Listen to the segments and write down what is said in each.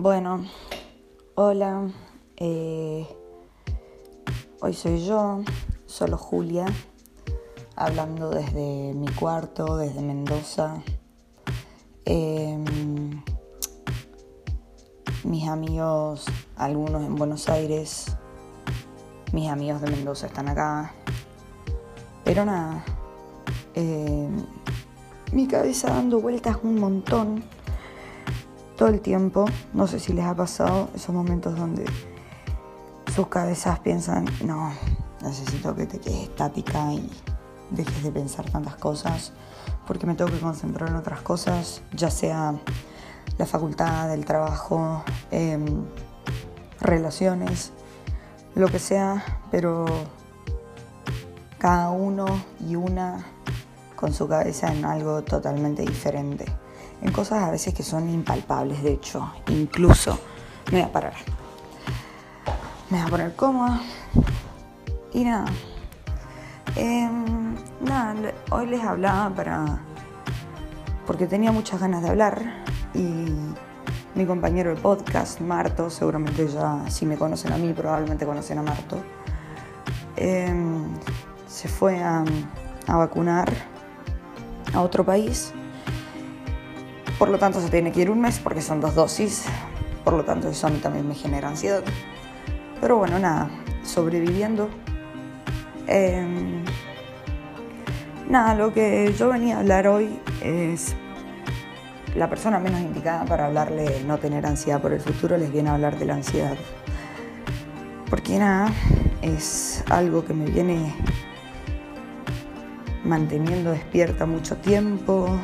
Bueno, hola. eh, hoy soy yo, solo Julia, hablando desde mi cuarto, desde Mendoza. Em, mis amigos, algunos en Buenos Aires, mis amigos de Mendoza están acá. Pero nada, em, mi cabeza dando vueltas un montón todo el tiempo. No sé si les ha pasado esos momentos donde sus cabezas piensan, no, necesito que te quedes estática y dejes de pensar tantas cosas, porque me tengo que concentrar en otras cosas, ya sea la facultad, el trabajo, eh, relaciones, lo que sea, pero cada uno y una con su cabeza en algo totalmente diferente en cosas a veces que son impalpables, de hecho, incluso me voy a parar. Me voy a poner cómoda. Y nada. Eh, nada, hoy les hablaba para. porque tenía muchas ganas de hablar. Y mi compañero de podcast, Marto, seguramente ya, si me conocen a mí, probablemente conocen a Marto, eh, se fue a, a vacunar a otro país por lo tanto, se tiene que ir un mes porque son dos dosis. Por lo tanto, eso a mí también me genera ansiedad. Pero bueno, nada, sobreviviendo. Eh, nada, lo que yo venía a hablar hoy es la persona menos indicada para hablarle de no tener ansiedad por el futuro, les viene a hablar de la ansiedad. Porque nada, es algo que me viene manteniendo despierta mucho tiempo,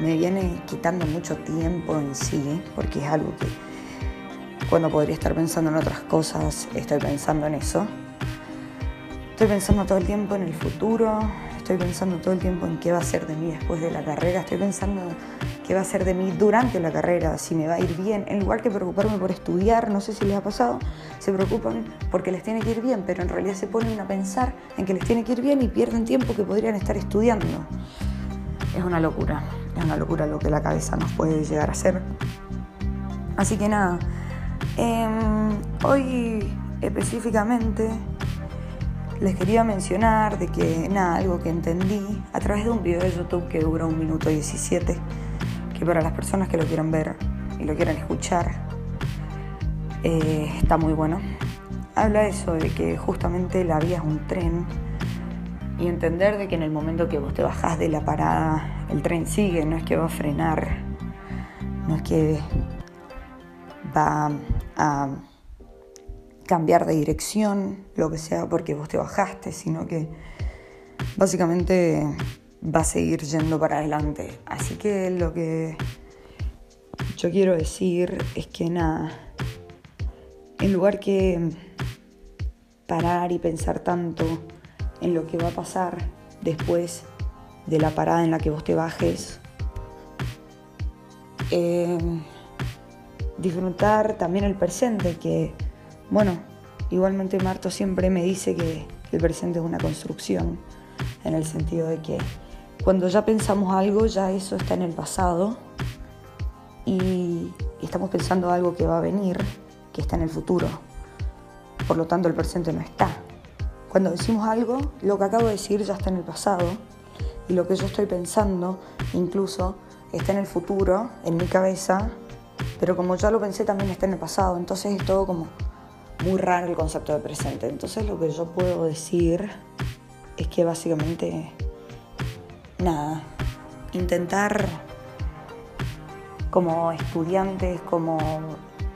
me viene quitando mucho tiempo en sí, porque es algo que cuando podría estar pensando en otras cosas, estoy pensando en eso. Estoy pensando todo el tiempo en el futuro, estoy pensando todo el tiempo en qué va a ser de mí después de la carrera, estoy pensando qué va a ser de mí durante la carrera, si me va a ir bien. En lugar que preocuparme por estudiar, no sé si les ha pasado, se preocupan porque les tiene que ir bien, pero en realidad se ponen a pensar en que les tiene que ir bien y pierden tiempo que podrían estar estudiando. Es una locura. Es una locura lo que la cabeza nos puede llegar a hacer. Así que nada, eh, hoy específicamente les quería mencionar de que nada, algo que entendí a través de un video de YouTube que dura un minuto 17, que para las personas que lo quieran ver y lo quieran escuchar, eh, está muy bueno. Habla eso de que justamente la vida es un tren y entender de que en el momento que vos te bajás de la parada, el tren sigue, no es que va a frenar, no es que va a cambiar de dirección, lo que sea, porque vos te bajaste, sino que básicamente va a seguir yendo para adelante. Así que lo que yo quiero decir es que nada, en lugar que parar y pensar tanto, en lo que va a pasar después de la parada en la que vos te bajes. Eh, disfrutar también el presente, que, bueno, igualmente Marto siempre me dice que el presente es una construcción, en el sentido de que cuando ya pensamos algo, ya eso está en el pasado y estamos pensando algo que va a venir, que está en el futuro. Por lo tanto, el presente no está. Cuando decimos algo, lo que acabo de decir ya está en el pasado y lo que yo estoy pensando incluso está en el futuro, en mi cabeza, pero como ya lo pensé también está en el pasado, entonces es todo como muy raro el concepto de presente. Entonces lo que yo puedo decir es que básicamente, nada, intentar como estudiantes, como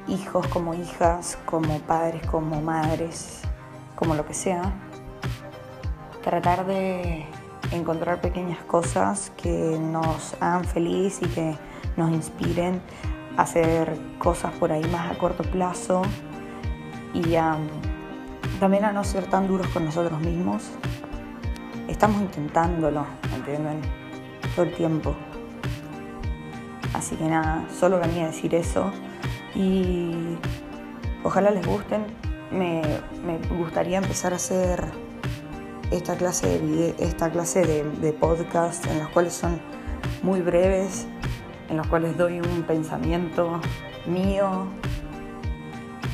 hijos, como hijas, como padres, como madres, como lo que sea, tratar de encontrar pequeñas cosas que nos hagan feliz y que nos inspiren a hacer cosas por ahí más a corto plazo y también a no ser tan duros con nosotros mismos. Estamos intentándolo, ¿entienden? Todo el tiempo. Así que nada, solo venía a decir eso y ojalá les gusten. Me, me gustaría empezar a hacer esta clase de, esta clase de, de podcast en los cuales son muy breves, en los cuales doy un pensamiento mío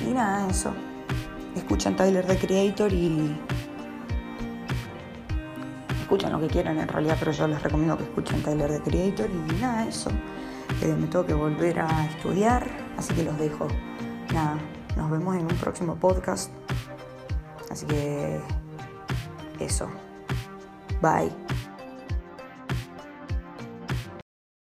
y nada, eso. Escuchan Tyler the Creator y escuchan lo que quieran en realidad, pero yo les recomiendo que escuchen Tyler the Creator y nada, eso. Eh, me tengo que volver a estudiar, así que los dejo. Nada, nos vemos en un próximo podcast. Así que eso. Bye.